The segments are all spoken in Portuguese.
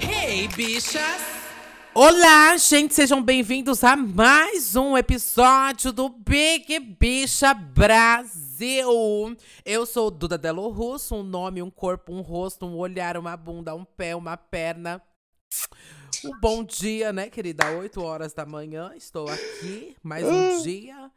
Hey, bichas! Olá, gente, sejam bem-vindos a mais um episódio do Big Bicha Brasil. Eu sou Duda Delo Russo, um nome, um corpo, um rosto, um olhar, uma bunda, um pé, uma perna. Um bom dia, né, querida? 8 horas da manhã, estou aqui, mais um dia.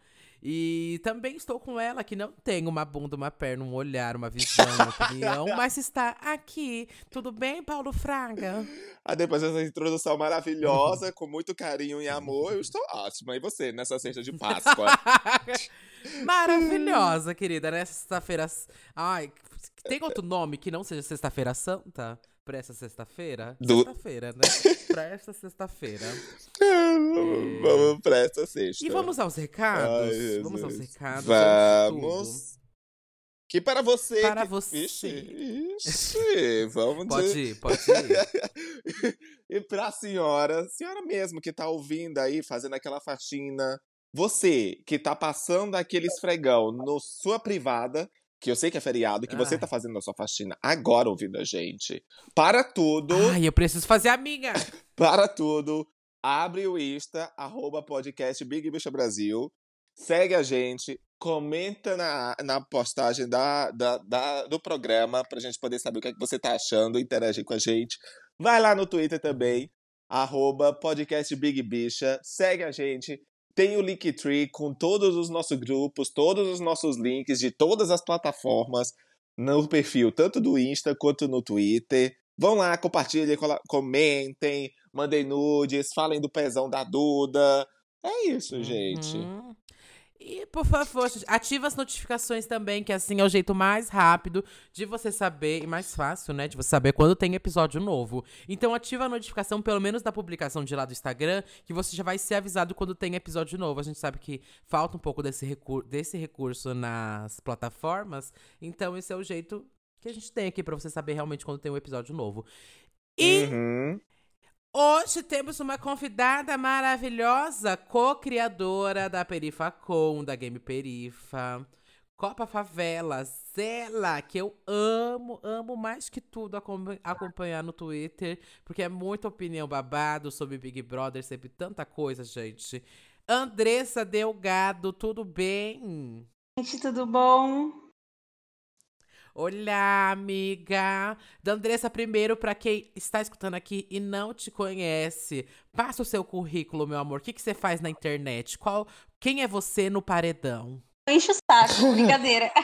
E também estou com ela, que não tem uma bunda, uma perna, um olhar, uma visão, uma opinião, mas está aqui. Tudo bem, Paulo Fraga? Ah, depois dessa introdução maravilhosa, com muito carinho e amor, eu estou ótima. E você, nessa sexta de Páscoa? Maravilhosa, querida. Nessa sexta-feira. Ai, tem outro nome que não seja Sexta-feira Santa? Pra essa sexta-feira? Do- Sexta-feira, né? pra essa sexta-feira. Vamos pra essa sexta. E vamos aos recados? Ai, vamos aos recados. Vamos. Que para você. Para que... você. Ixi, ixi, vamos Pode de- ir, pode ir. e pra senhora, senhora mesmo que tá ouvindo aí, fazendo aquela faxina. Você que tá passando aquele esfregão no sua privada, que eu sei que é feriado, que você Ai. tá fazendo a sua faxina agora ouvindo a gente. Para tudo. Ai, eu preciso fazer a minha. Para tudo, abre o Insta, arroba podcast Big Bicha Brasil, segue a gente, comenta na, na postagem da, da, da- do programa pra gente poder saber o que, é que você tá achando, interagir com a gente. Vai lá no Twitter também, arroba podcast Big Bicha, segue a gente. Tem o Linktree com todos os nossos grupos, todos os nossos links de todas as plataformas no perfil, tanto do Insta quanto no Twitter. Vão lá, compartilhem, comentem, mandem nudes, falem do pezão da Duda. É isso, gente. Uhum. E, por favor, ativa as notificações também, que assim é o jeito mais rápido de você saber, e mais fácil, né, de você saber quando tem episódio novo. Então ativa a notificação, pelo menos da publicação de lá do Instagram, que você já vai ser avisado quando tem episódio novo. A gente sabe que falta um pouco desse, recur desse recurso nas plataformas, então esse é o jeito que a gente tem aqui pra você saber realmente quando tem um episódio novo. E Uhum. Hoje temos uma convidada maravilhosa, co-criadora da Perifacom, da Game Perifa. Copa Favelas, ela que eu amo, amo mais que tudo acom- acompanhar no Twitter, porque é muita opinião babado sobre Big Brother, sempre tanta coisa, gente. Andressa Delgado, tudo bem? Gente, tudo bom? Olá, amiga. Da Andressa, primeiro, pra quem está escutando aqui e não te conhece, passa o seu currículo, meu amor. O que, que você faz na internet? Qual, quem é você no paredão? Enche o saco, brincadeira.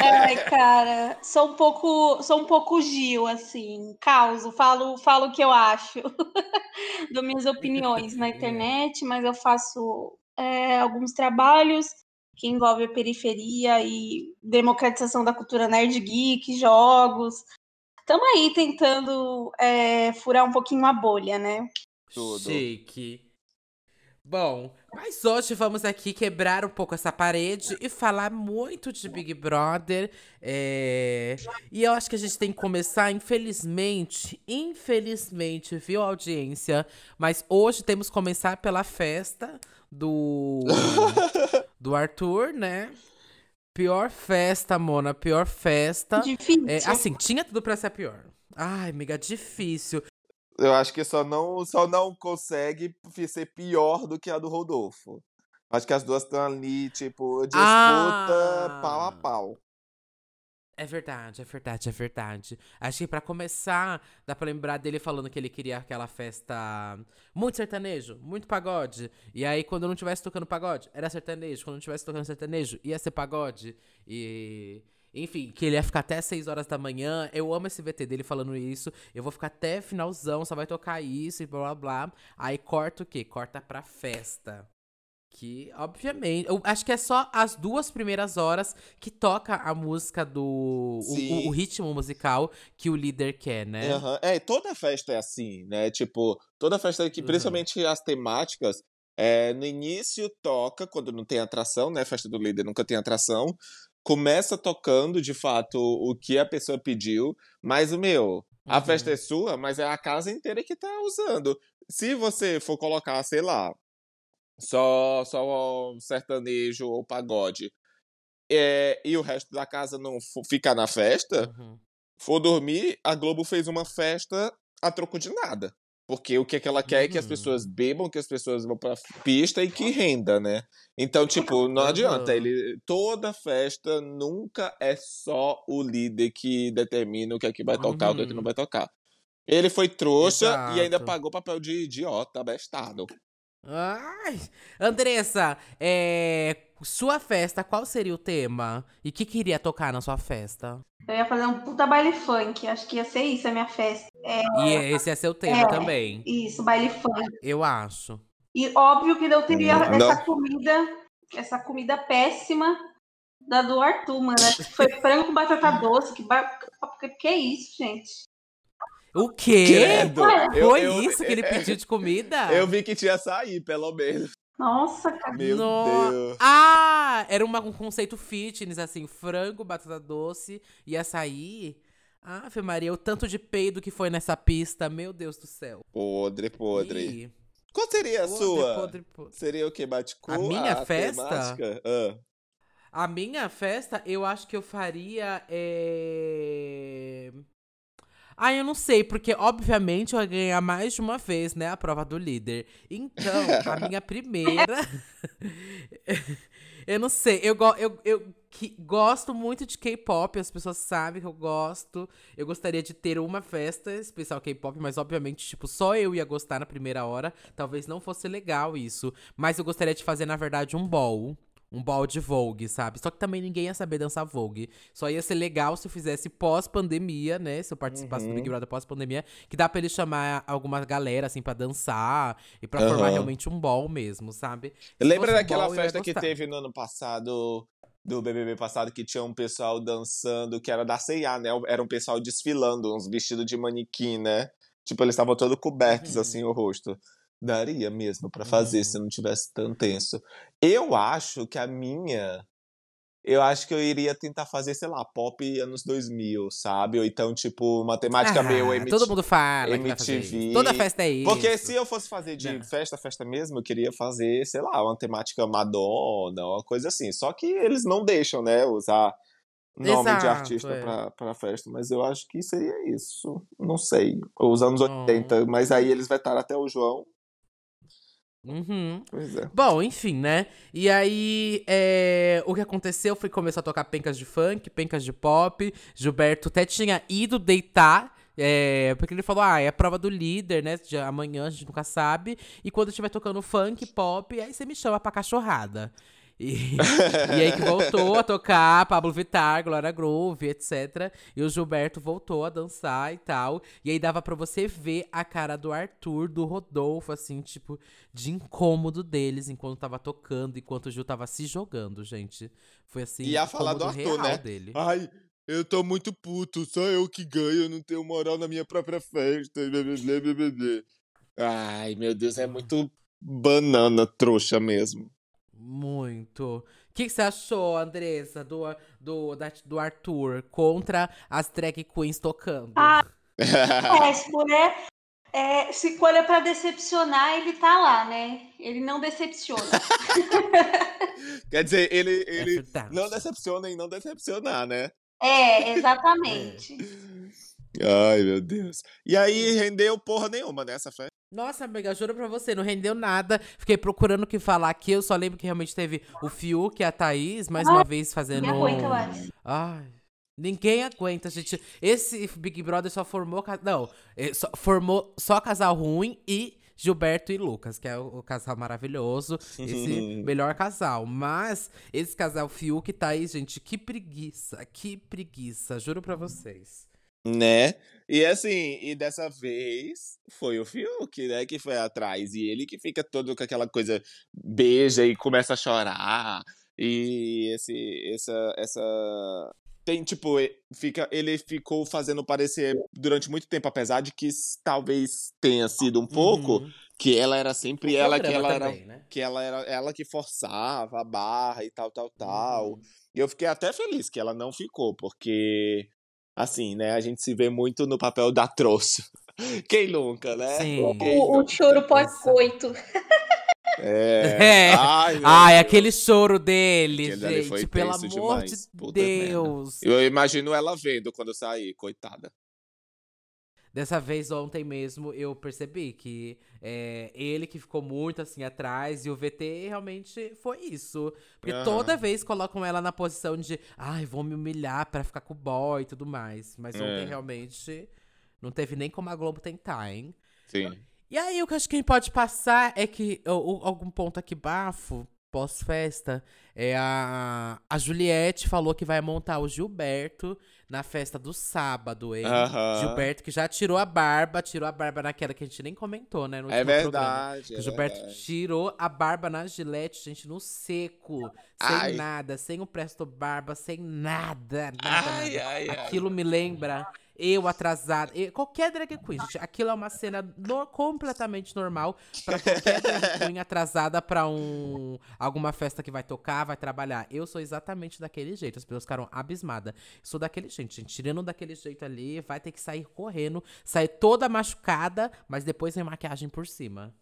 Ai, cara, sou um pouco, sou um pouco Gil, assim, causo, falo, falo o que eu acho, dou minhas opiniões na internet, mas eu faço é, alguns trabalhos que envolvem a periferia e democratização da cultura nerd geek, jogos. Estamos aí tentando é, furar um pouquinho a bolha, né? Tudo. Chique. Bom, mas hoje vamos aqui quebrar um pouco essa parede e falar muito de Big Brother. é, E eu acho que a gente tem que começar, infelizmente, infelizmente, viu, audiência? Mas hoje temos que começar pela festa do, do Arthur, né? Pior festa, Mona, pior festa. Difícil. É, assim, tinha tudo pra ser pior. Ai, amiga, difícil. Eu acho que só não, só não consegue ser pior do que a do Rodolfo. Acho que as duas estão ali, tipo, disputa Ah. pau a pau. É verdade, é verdade, é verdade. Acho que pra começar, dá pra lembrar dele falando que ele queria aquela festa muito sertanejo, muito pagode. E aí, quando não tivesse tocando pagode, era sertanejo. Quando não tivesse tocando sertanejo, ia ser pagode. E. Enfim, que ele ia ficar até 6 horas da manhã. Eu amo esse VT dele falando isso. Eu vou ficar até finalzão, só vai tocar isso e blá blá blá. Aí corta o quê? Corta pra festa. Que, obviamente, eu acho que é só as duas primeiras horas que toca a música do. O, o- o ritmo musical que o líder quer, né? Aham. É, toda festa é assim, né? Tipo, toda festa que, Uhum. principalmente as temáticas, é, no início toca, quando não tem atração, né? Festa do líder nunca tem atração. Começa tocando, de fato, o que a pessoa pediu, mas o meu, a Uhum. festa é sua, mas é a casa inteira que tá usando. se você for colocar, sei lá, só, só sertanejo ou pagode, é, e o resto da casa não ficar na festa, Uhum. for dormir, a Globo fez uma festa a troco de nada. Porque o que, é que ela quer é que as Uhum. pessoas bebam, que as pessoas vão pra pista e que renda, né? Então, tipo, não adianta. Uhum. Ele, toda festa nunca é só o líder que determina o que é que vai tocar, o que é que não Uhum. vai tocar. Ele foi trouxa e ainda Exato. pagou papel de idiota, abestado. Ai, Andressa, é, sua festa, qual seria o tema? E o que queria tocar na sua festa? Eu ia fazer um puta baile funk. Acho que ia ser isso a minha festa. E esse é seu tema É. também, Isso, baile funk. eu acho. E óbvio que eu teria Hum, essa não. comida, essa comida péssima da do Arthur, mano. Foi frango com batata doce. Que, ba... que, que é isso, gente? O quê? Credo! Foi eu- isso que ele pediu de comida? Eu vi que tinha açaí, pelo menos. Nossa, cara. Meu No- Deus. Ah, era uma- um conceito fitness, assim, frango, batata doce e açaí. Ah, Fê Maria, o tanto de peido que foi nessa pista, meu Deus do céu. Podre, podre. Ih, Qual seria a podre, sua? podre, podre. Seria o que? Baticu? A minha festa? temática? Ah. A minha festa, eu acho que eu faria. É... Ah, eu não sei, porque obviamente eu ia ganhar mais de uma vez, né? A prova do líder. Então, a minha primeira. eu não sei, eu, go eu, eu que- gosto muito de K-pop, as pessoas sabem que eu gosto. Eu gostaria de ter uma festa especial K-pop, mas obviamente, tipo, só eu ia gostar na primeira hora. Talvez não fosse legal isso. Mas eu gostaria de fazer, na verdade, um ball. Um ball de Vogue, sabe? Só que também ninguém ia saber dançar Vogue. Só ia ser legal se eu fizesse pós-pandemia, né? Se eu participasse do Big Brother pós-pandemia. Que dá pra ele chamar alguma galera, assim, pra dançar. E pra formar Aham. realmente um ball mesmo, sabe? Lembra daquela ball, festa que teve no ano passado, do BBB passado, que tinha um pessoal dançando, que era da C&A, né? Era um pessoal desfilando, uns vestidos de manequim, né? Tipo, eles estavam todos cobertos, Uhum. assim, o rosto. Daria mesmo pra fazer Uhum. se não tivesse tão tenso. Eu acho que a minha... Eu acho que eu iria tentar fazer, sei lá, pop anos 2000, sabe? Ou então, tipo, uma temática Ah, meio MTV. Todo mundo fala MTV. Toda festa é isso. Porque se eu fosse fazer de Não. festa, festa mesmo, eu queria fazer, sei lá, uma temática Madonna, uma coisa assim. Só que eles não deixam, né, usar nome de Exato, artista é. pra, pra festa. Mas eu acho que seria isso. Não sei. Os anos Oh. 80. Mas aí eles vetaram até o João. Uhum. Pois é. Bom, enfim, né? E aí, é, o que aconteceu foi que começou a tocar pencas de funk, pencas de pop. Gilberto até tinha ido deitar. é, porque ele falou, ah, é a prova do líder, né? De amanhã a gente nunca sabe. E quando estiver tocando funk, pop, aí você me chama pra cachorrada. E, e aí que voltou a tocar Pablo Vittar, Glória Groove, etc. E o Gilberto voltou a dançar e tal. E aí dava pra você ver a cara do Arthur, do Rodolfo, assim, tipo, de incômodo deles enquanto tava tocando, enquanto o Gil tava se jogando, gente. Foi assim, E a falar do Arthur, né? dele. Ai, eu tô muito puto. Só eu que ganho. Eu não tenho moral na minha própria festa. blá, blá, blá. Ai, meu Deus, é muito banana trouxa mesmo. Muito. O que, que você achou, Andressa, do, do, da- do Arthur contra as drag queens tocando? Ah, Péssimo, né? É, se quando é pra decepcionar, ele tá lá, né? Ele não decepciona. Quer dizer, ele, É ele verdade. não decepciona em não decepcionar, né? É, exatamente. Ai, meu Deus. E aí rendeu porra nenhuma nessa festa. Nossa, amiga, juro pra você, não rendeu nada. Fiquei procurando o que falar aqui. Eu só lembro que realmente teve o Fiuk e a Thaís, mais uma vez fazendo. Ninguém aguenta mais. Ai. Ninguém aguenta, gente. Esse Big Brother só formou. Não, eh, só- formou só casal ruim e Gilberto e Lucas, que é o, o casal maravilhoso. Esse melhor casal. Mas esse casal Fiuk e Thaís, gente, que preguiça. Que preguiça. Juro pra vocês. Né? E assim, e dessa vez foi o Fiuk, né, que foi atrás. E ele que fica todo com aquela coisa, beija e começa a chorar. E esse, essa, essa. Tem, tipo, fica, ele ficou fazendo parecer durante muito tempo, apesar de que talvez tenha sido um pouco, Uhum. que ela era sempre O ela que ela era também, né? que ela era ela que forçava a barra e tal, tal, tal. Uhum. E eu fiquei até feliz que ela não ficou, porque assim, né? A gente se vê muito no papel da trouxa. Quem nunca, né? Sim. Quem O, o nunca? choro pós-coito. É. É. Ai, Ai, Deus. aquele choro dele, Aquele ali foi gente, pelo amor demais. de Puta merda. Deus. Eu imagino ela vendo quando eu sair, coitada. Dessa vez, ontem mesmo, eu percebi que é, ele que ficou muito assim atrás e o VT realmente foi isso. Porque Aham. toda vez colocam ela na posição de, ai, vou me humilhar pra ficar com o boy e tudo mais. Mas ontem É. realmente não teve nem como a Globo tentar, hein? Sim. E aí, o que eu acho que a gente pode passar é que o- o- algum ponto aqui bafo, pós-festa, é a, a Juliette falou que vai montar o Gilberto na festa do sábado, hein? Gilberto que já tirou a barba, tirou a barba naquela que a gente nem comentou, né? No É verdade. É o Gilberto verdade. tirou a barba na gilete, gente, no seco. Sem Ai. nada, sem o presto barba, sem nada, nada, Ai, nada. ai, ai. Aquilo me lembra eu atrasada. eu- qualquer drag queen, gente. Aquilo é uma cena no- completamente normal pra qualquer drag queen atrasada pra um, alguma festa que vai tocar, vai trabalhar. Eu sou exatamente daquele jeito. As pessoas ficaram abismadas. Sou daquele jeito, gente. Tirando daquele jeito ali, vai ter que sair correndo, sair toda machucada, mas depois vem maquiagem por cima.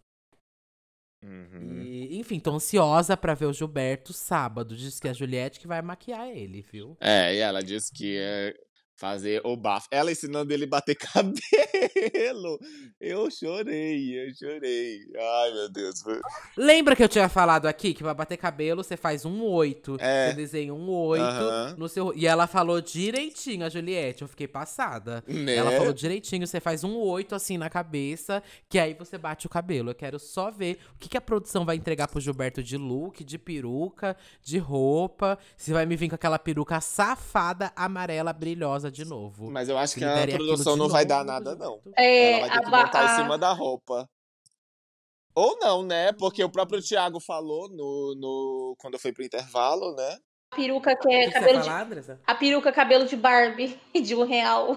Uhum. E, enfim, tô ansiosa pra ver o Gilberto sábado. Diz que é a Juliette que vai maquiar ele, viu? É, e ela disse que ia fazer o bafo. Ela ensinando ele a bater cabelo. Eu chorei, eu chorei. Ai, meu Deus. Lembra que eu tinha falado aqui que pra bater cabelo você faz um oito. É. Você desenha um oito no seu. E ela falou direitinho, a Juliette. Eu fiquei passada. Né? Ela falou direitinho, você faz um oito assim na cabeça, que aí você bate o cabelo. Eu quero só ver o que, que a produção vai entregar pro Gilberto de look, de peruca, de roupa. Se vai me vir com aquela peruca safada, amarela, brilhosa de novo. Mas eu acho que a produção não vai novo, dar nada, não. É, Ela vai ter a que botar em a- cima da roupa. Ou não, né? Porque o próprio Thiago falou no, no quando foi pro intervalo, né? a peruca que é que você cabelo de. Andressa? A peruca cabelo de Barbie de um real.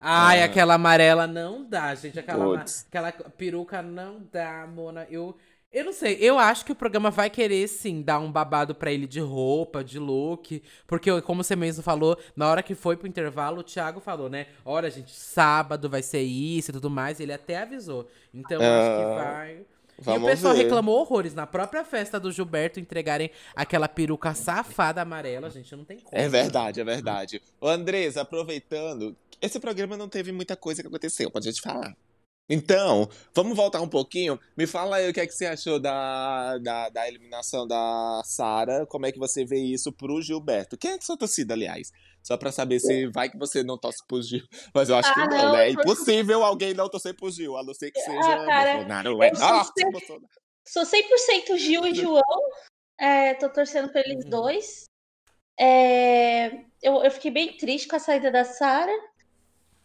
Ai, Ah. aquela amarela não dá, gente. Aquela, Puts. aquela peruca não dá, Mona. Eu, eu não sei. Eu acho que o programa vai querer, sim, dar um babado pra ele de roupa, de look. Porque, como você mesmo falou, na hora que foi pro intervalo, o Thiago falou, né? Olha, gente, sábado vai ser isso e tudo mais. Ele até avisou. Então, acho que Ah, vai. e o pessoal ver. reclamou horrores na própria festa do Gilberto entregarem aquela peruca safada amarela, gente. Não tem como. É verdade, é verdade. Ô, Andresa, aproveitando, esse programa não teve muita coisa que aconteceu pra gente falar. Então, vamos voltar um pouquinho. Me fala aí o que é que você achou da, da, da eliminação da Sara. Como é que você vê isso pro Gilberto? Quem é que sua torcida, aliás? Só pra saber se vai que você não torce pro Gil. Mas eu acho que Ah, não, não, né? É impossível alguém não torcer pro Gil, a não ser que seja Ah, cara, Bolsonaro. É, sou nossa, sempre- Bolsonaro. Sou 100% Gil e João. É, tô torcendo pra eles Uhum. dois. É, eu, eu fiquei bem triste com a saída da Sara.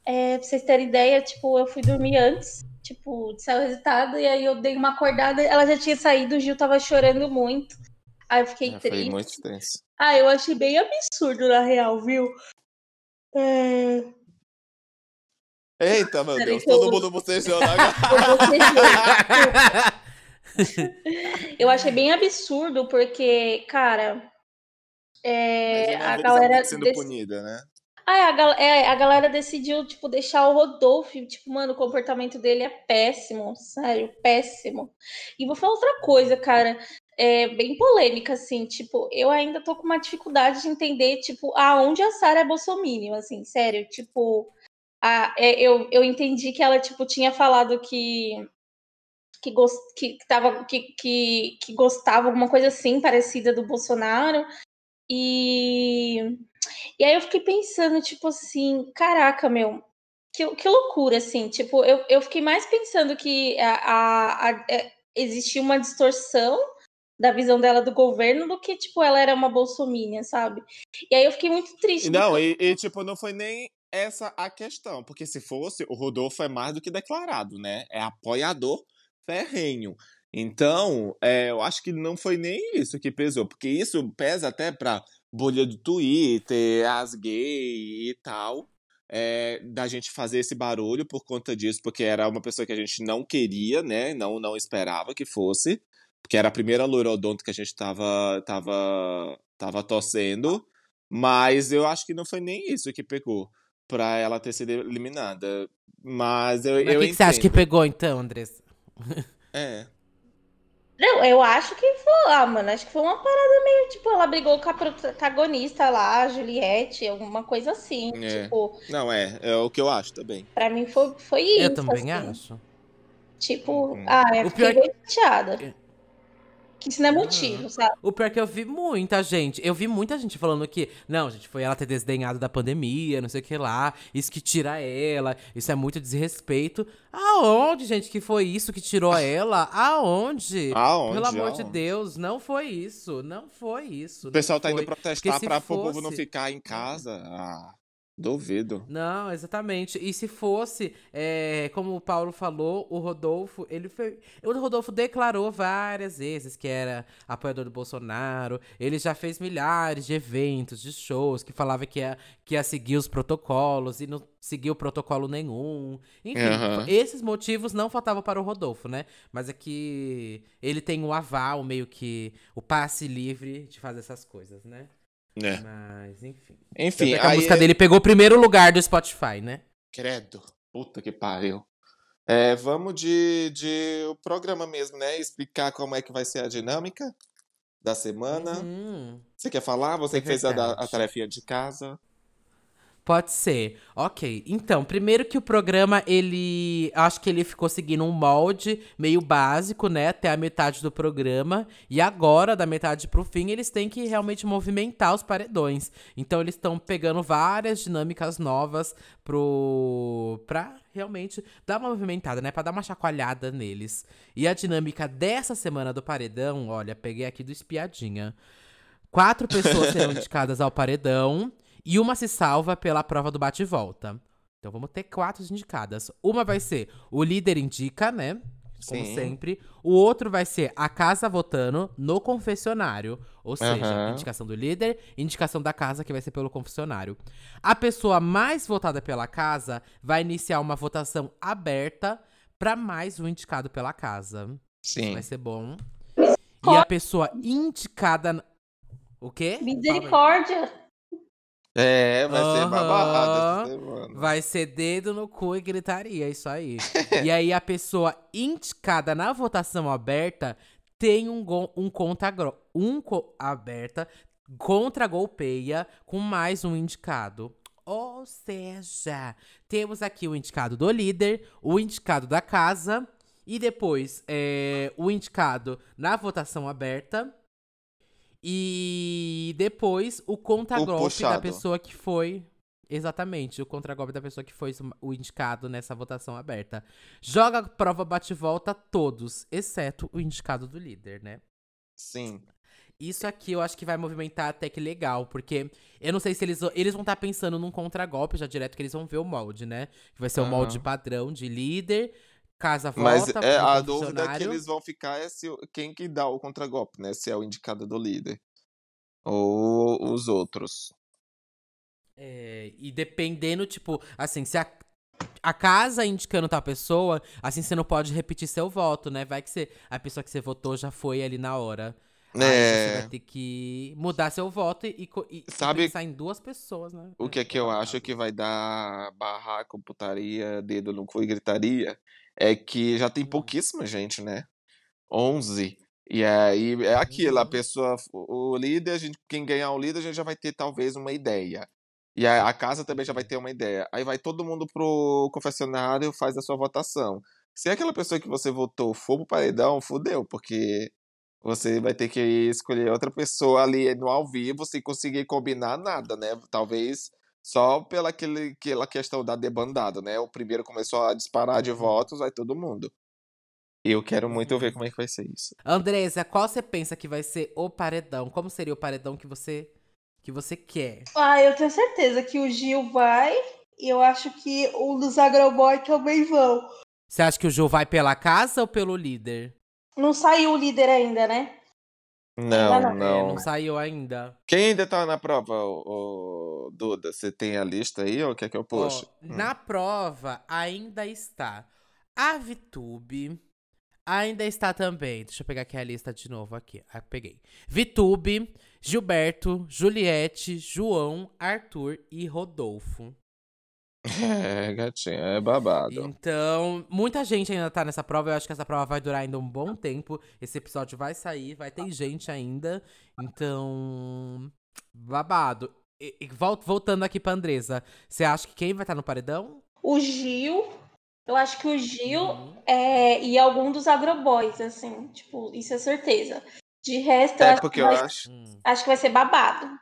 É, pra vocês terem ideia, tipo, eu fui dormir antes, tipo, de sair o resultado, e aí eu dei uma acordada, ela já tinha saído, o Gil tava chorando muito. Aí eu fiquei Foi triste. muito tenso. Ah, eu achei bem absurdo, na real, viu? É, Eita, meu Deus, que eu- todo mundo bocejando agora. eu achei bem absurdo, porque, cara, é, a galera. sendo dec- punida, né? A, gal- é, a galera decidiu, tipo, deixar o Rodolfo. Tipo, mano, o comportamento dele é péssimo, sério, péssimo. E vou falar outra coisa, cara, é bem polêmica, assim, tipo, eu ainda tô com uma dificuldade de entender, tipo, aonde a Sarah é bolsominion, assim, sério, tipo, a, é, eu, eu entendi que ela, tipo, tinha falado que que, gost, que, que, tava, que, que, que gostava, alguma coisa assim, parecida do Bolsonaro, e... E aí eu fiquei pensando, tipo assim, caraca, meu, que, que loucura, assim. Tipo, eu, eu fiquei mais pensando que a, a, a- é, existia uma distorção da visão dela do governo do que, tipo, ela era uma bolsominion, sabe? E aí eu fiquei muito triste. Não, e, e, tipo, não foi nem essa a questão, porque se fosse, o Rodolfo é mais do que declarado, né? É apoiador ferrenho. Então, é, eu acho que não foi nem isso que pesou, porque isso pesa até pra bolha do Twitter, as gays e tal, é, da gente fazer esse barulho por conta disso, porque era uma pessoa que a gente não queria, né? Não, não esperava que fosse, porque era a primeira loirodonto que a gente tava, tava, tava torcendo. Mas eu acho que não foi nem isso que pegou pra ela ter sido eliminada. Mas eu, Mas eu o que, que você acha que pegou então, Andressa? É. Não, eu acho que foi, ah, mano, acho que foi uma parada meio, tipo, ela brigou com a protagonista lá, a Juliette, alguma coisa assim. É. Tipo, Não, é. É o que eu acho também. pra mim foi, foi isso. Eu também assim. acho. Tipo, Uhum. ah, eu O fiquei pior- bem chateada. Isso não é motivo, sabe? O pior é que eu vi muita gente. Eu vi muita gente falando que, não, gente, foi ela ter desdenhado da pandemia, não sei o que lá. Isso que tira ela. Isso é muito desrespeito. Aonde, gente, que foi isso que tirou ela? Aonde? Aonde? Pelo amor de Aonde? Deus, não foi isso. Não foi isso. O pessoal tá indo foi. protestar Porque se pra o povo não fosse- ficar em casa. Ah, duvido. Não, exatamente. E se fosse, é, como o Paulo falou, o Rodolfo, ele foi. O Rodolfo declarou várias vezes que era apoiador do Bolsonaro. Ele já fez milhares de eventos, de shows, que falava que ia, que ia seguir os protocolos e não seguiu protocolo nenhum. Enfim, Aham. esses motivos não faltavam para o Rodolfo, né? Mas é que ele tem o aval, meio que o passe livre de fazer essas coisas, né? É. Mas, enfim. Enfim, é a música dele pegou o primeiro lugar do Spotify, né? Credo. Puta que pariu. É, vamos de, de o programa mesmo, né? Explicar como é que vai ser a dinâmica da semana. Uhum. Você quer falar? Você É que fez a, a tarefinha de casa. Pode ser. Ok. Então, primeiro que o programa, ele. Acho que ele ficou seguindo um molde meio básico, né? Até a metade do programa. E agora, da metade pro fim, eles têm que realmente movimentar os paredões. Então, eles estão pegando várias dinâmicas novas pro. pra realmente dar uma movimentada, né? Pra dar uma chacoalhada neles. E a dinâmica dessa semana do paredão, olha, peguei aqui do espiadinha. Quatro pessoas serão indicadas ao paredão e uma se salva pela prova do bate e volta. Então vamos ter quatro indicadas. Uma vai ser o líder indica, né? Como Sim. sempre. O outro vai ser a casa votando no confessionário. Ou seja, Aham. indicação do líder, indicação da casa, que vai ser pelo confessionário. A pessoa mais votada pela casa vai iniciar uma votação aberta para mais um indicado pela casa. Isso Sim. vai ser bom. E a pessoa indicada. O quê? Misericórdia. É, vai ser Aham. babado essa semana. Vai ser dedo no cu e gritaria, isso aí. e aí a pessoa indicada na votação aberta tem um, go- um conta um co- aberta contra golpeia com mais um indicado. Ou seja, temos aqui o indicado do líder, o indicado da casa e depois é, o indicado na votação aberta. E depois o contragolpe da pessoa que foi. Exatamente, o contragolpe da pessoa que foi o indicado nessa votação aberta. Joga a prova bate-volta todos, exceto o indicado do líder, né? Sim. Isso aqui eu acho que vai movimentar até que legal, porque eu não sei se eles, eles vão estar pensando num contragolpe já direto, que eles vão ver o molde, né? Que vai ser o molde Aham. padrão de líder, casa volta, Mas é, a dúvida que eles vão ficar é se, quem que dá o contragolpe, né? Se é o indicado do líder. Ou os outros. É, e dependendo, tipo, assim, se a, a casa indicando tal pessoa, assim você não pode repetir seu voto, né? Vai que você, a pessoa que você votou já foi ali na hora. Aí você vai ter que mudar seu voto e, e- e Sabe pensar em duas pessoas, né? O que é que eu acho que vai dar barraco, putaria, dedo no cu e gritaria é que já tem pouquíssima gente, né? 11. E aí é aquilo, a Uhum. pessoa, o líder, a gente, quem ganhar o líder, a gente já vai ter talvez uma ideia. E a, a casa também já vai ter uma ideia. Aí vai todo mundo pro confessionário, faz a sua votação. Se aquela pessoa que você votou for pro paredão, fudeu, porque você vai ter que escolher outra pessoa ali no ao vivo sem conseguir combinar nada, né? Talvez só pela aquele, aquela questão da debandada, né? O primeiro começou a disparar de Uhum. votos, vai todo mundo. Eu quero muito ver como é que vai ser isso. Andresa, qual você pensa que vai ser o paredão? Como seria o paredão que você que você quer? Ah, eu tenho certeza que o Gil vai. E eu acho que o dos Agroboy também vão. Você acha que o Gil vai pela casa ou pelo líder? Não saiu o líder ainda, né? Não, não. É, não. não saiu ainda. Quem ainda tá na prova, ô, ô, Duda? Você tem a lista aí ou quer que eu puxe? Hum. Na prova ainda está a Vitube, Ainda está também. Deixa eu pegar aqui a lista de novo aqui. Ah, peguei. Vitube, Gilberto, Juliette, João, Arthur e Rodolfo. É, gatinha, é babado. Então, muita gente ainda tá nessa prova. Eu acho que essa prova vai durar ainda um bom tempo. Esse episódio vai sair, vai ter gente ainda. Então, babado. E, e voltando aqui pra Andresa, você acha que quem vai estar tá no paredão? O Gil. Eu acho que o Gil uhum. é, e algum dos agroboys, assim. Tipo, isso é certeza. De resto, é eu porque eu vai, acho. Acho que vai ser babado.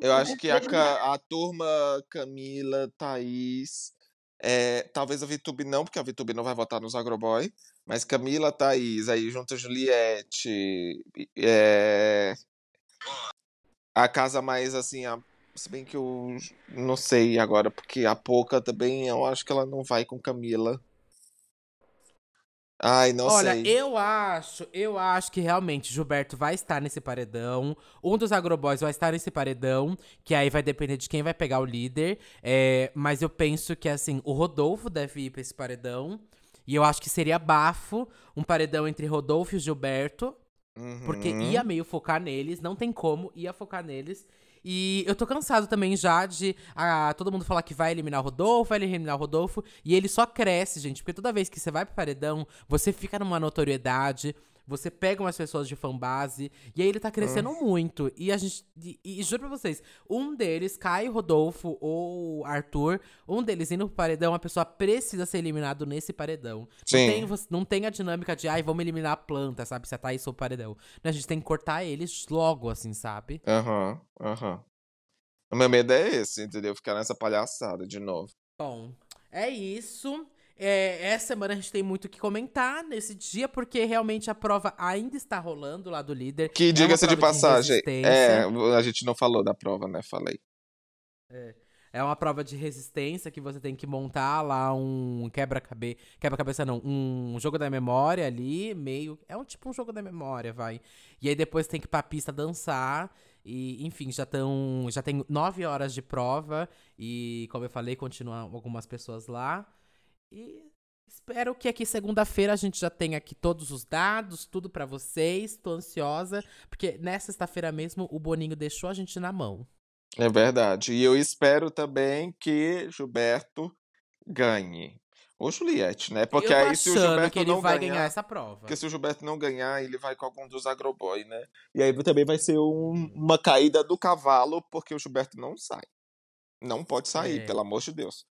Eu acho que a, a turma Camila, Thaís. É, talvez a Vitube não, porque a Vitube não vai votar nos Agroboy. Mas Camila, Thaís, aí junto a Juliette. É, a casa mais assim, a, se bem que eu não sei agora, porque a Poca também, eu acho que ela não vai com Camila. Ai, não Olha, sei. eu acho, eu acho que realmente Gilberto vai estar nesse paredão. Um dos agroboys vai estar nesse paredão, que aí vai depender de quem vai pegar o líder. É, mas eu penso que, assim, o Rodolfo deve ir pra esse paredão. E eu acho que seria bafo um paredão entre Rodolfo e Gilberto. Uhum. Porque ia meio focar neles, não tem como, ia focar neles. E eu tô cansado também já de ah, todo mundo falar que vai eliminar o Rodolfo, vai eliminar o Rodolfo. E ele só cresce, gente. Porque toda vez que você vai pro paredão, você fica numa notoriedade. Você pega umas pessoas de fanbase. E aí ele tá crescendo muito. E a gente. E, e, juro pra vocês, um deles, Caio, Rodolfo ou Arthur, um deles indo pro paredão, a pessoa precisa ser eliminado nesse paredão. Sim. Não tem, não tem a dinâmica de, ai, vamos eliminar a planta, sabe? Se a Thaís ou o paredão. A gente tem que cortar eles logo, assim, sabe? Aham, uhum, aham. Uhum. O meu medo é esse, entendeu? Ficar nessa palhaçada de novo. Bom, é isso. É, essa semana a gente tem muito o que comentar nesse dia, porque realmente a prova ainda está rolando lá do líder. Que é diga-se de passagem. De é, a gente não falou da prova, né? Falei. É. É uma prova de resistência que você tem que montar lá um quebra-cabeça. Quebra-cabeça não, um jogo da memória ali, meio. É um tipo um jogo da memória, vai. E aí depois tem que ir pra pista dançar. E, enfim, já estão. Já tem nove horas de prova. E, como eu falei, continuam algumas pessoas lá. E espero que aqui segunda-feira a gente já tenha aqui todos os dados, tudo para vocês. Tô ansiosa, porque nessa sexta-feira mesmo o Boninho deixou a gente na mão. É verdade. E eu espero também que Gilberto ganhe. Ou Juliette, né? Porque aí se o Gilberto que ele não vai ganhar, ganhar essa prova. Porque se o Gilberto não ganhar, ele vai com algum dos agroboy, né? E aí também vai ser um, uma caída do cavalo, porque o Gilberto não sai. Não pode sair, é. pelo amor de Deus.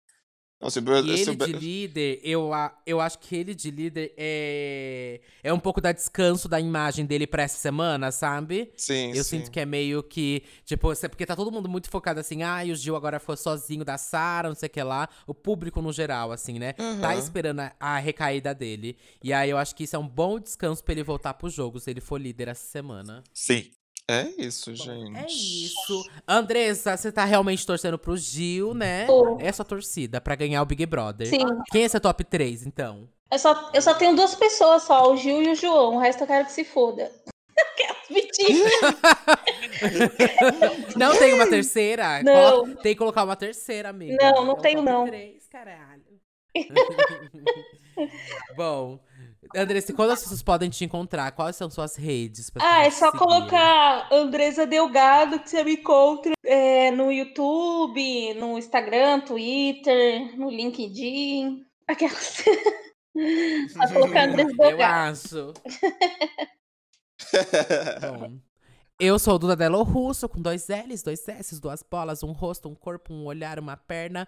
Não, se, e se, ele de líder, eu, eu acho que ele de líder é, é um pouco da descanso da imagem dele pra essa semana, sabe? Sim, Eu sim. sinto que é meio que, tipo, porque tá todo mundo muito focado assim, ah, e o Gil agora foi sozinho da Sara, não sei o que lá. O público no geral, assim, né? Uhum. Tá esperando a, a, recaída dele. E aí eu acho que isso é um bom descanso pra ele voltar pro jogo, se ele for líder essa semana. Sim, é isso, gente. É isso. Andressa, você tá realmente torcendo pro Gil, né? É sua torcida pra ganhar o Big Brother. Sim. Quem é seu top 3, então? Eu só, eu só tenho duas pessoas só, o Gil e o João. O resto eu quero que se foda. Mentira. não tem uma terceira? Não. tem que colocar uma terceira, amiga. Não, não é tenho, não. Três, caralho. Bom, Andressa, quando as pessoas podem te encontrar? Quais são suas redes? Ah, é só colocar Andresa Delgado que você me encontra é, no YouTube, no Instagram, Twitter, no LinkedIn. Aquelas. só colocar Andresa Delgado. Eu acho. Bom, eu sou Duda Delo Russo, com dois L's, dois S's, duas bolas, um rosto, um corpo, um olhar, uma perna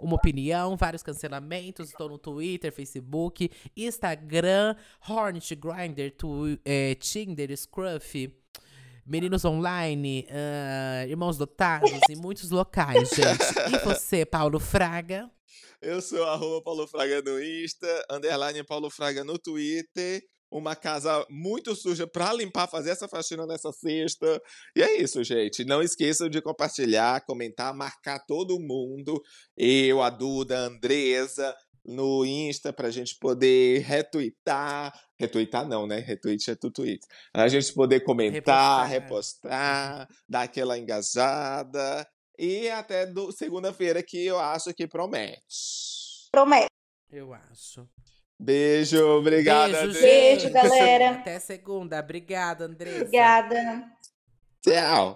uma opinião, vários cancelamentos. Estou no Twitter, Facebook, Instagram, Hornet, Grindr, é, Tinder, Scruff. Meninos online, uh, irmãos dotados em muitos locais, gente. E você, Paulo Fraga? Eu sou arroba Paulo Fraga no Insta, underline Paulo Fraga no Twitter uma casa muito suja para limpar, fazer essa faxina nessa sexta. E é isso, gente. Não esqueçam de compartilhar, comentar, marcar todo mundo. Eu, a Duda, a Andresa, no Insta pra gente poder retweetar. Retweetar não, né? Retweet é tudo tweet. A gente poder comentar, repostar, repostar dar aquela engajada. E até segunda-feira que eu acho que promete. Promete. Eu acho. Beijo, obrigada, Beijo, Andressa. Beijo, gente. galera. Até segunda. Obrigada, Andressa. Obrigada. Tchau.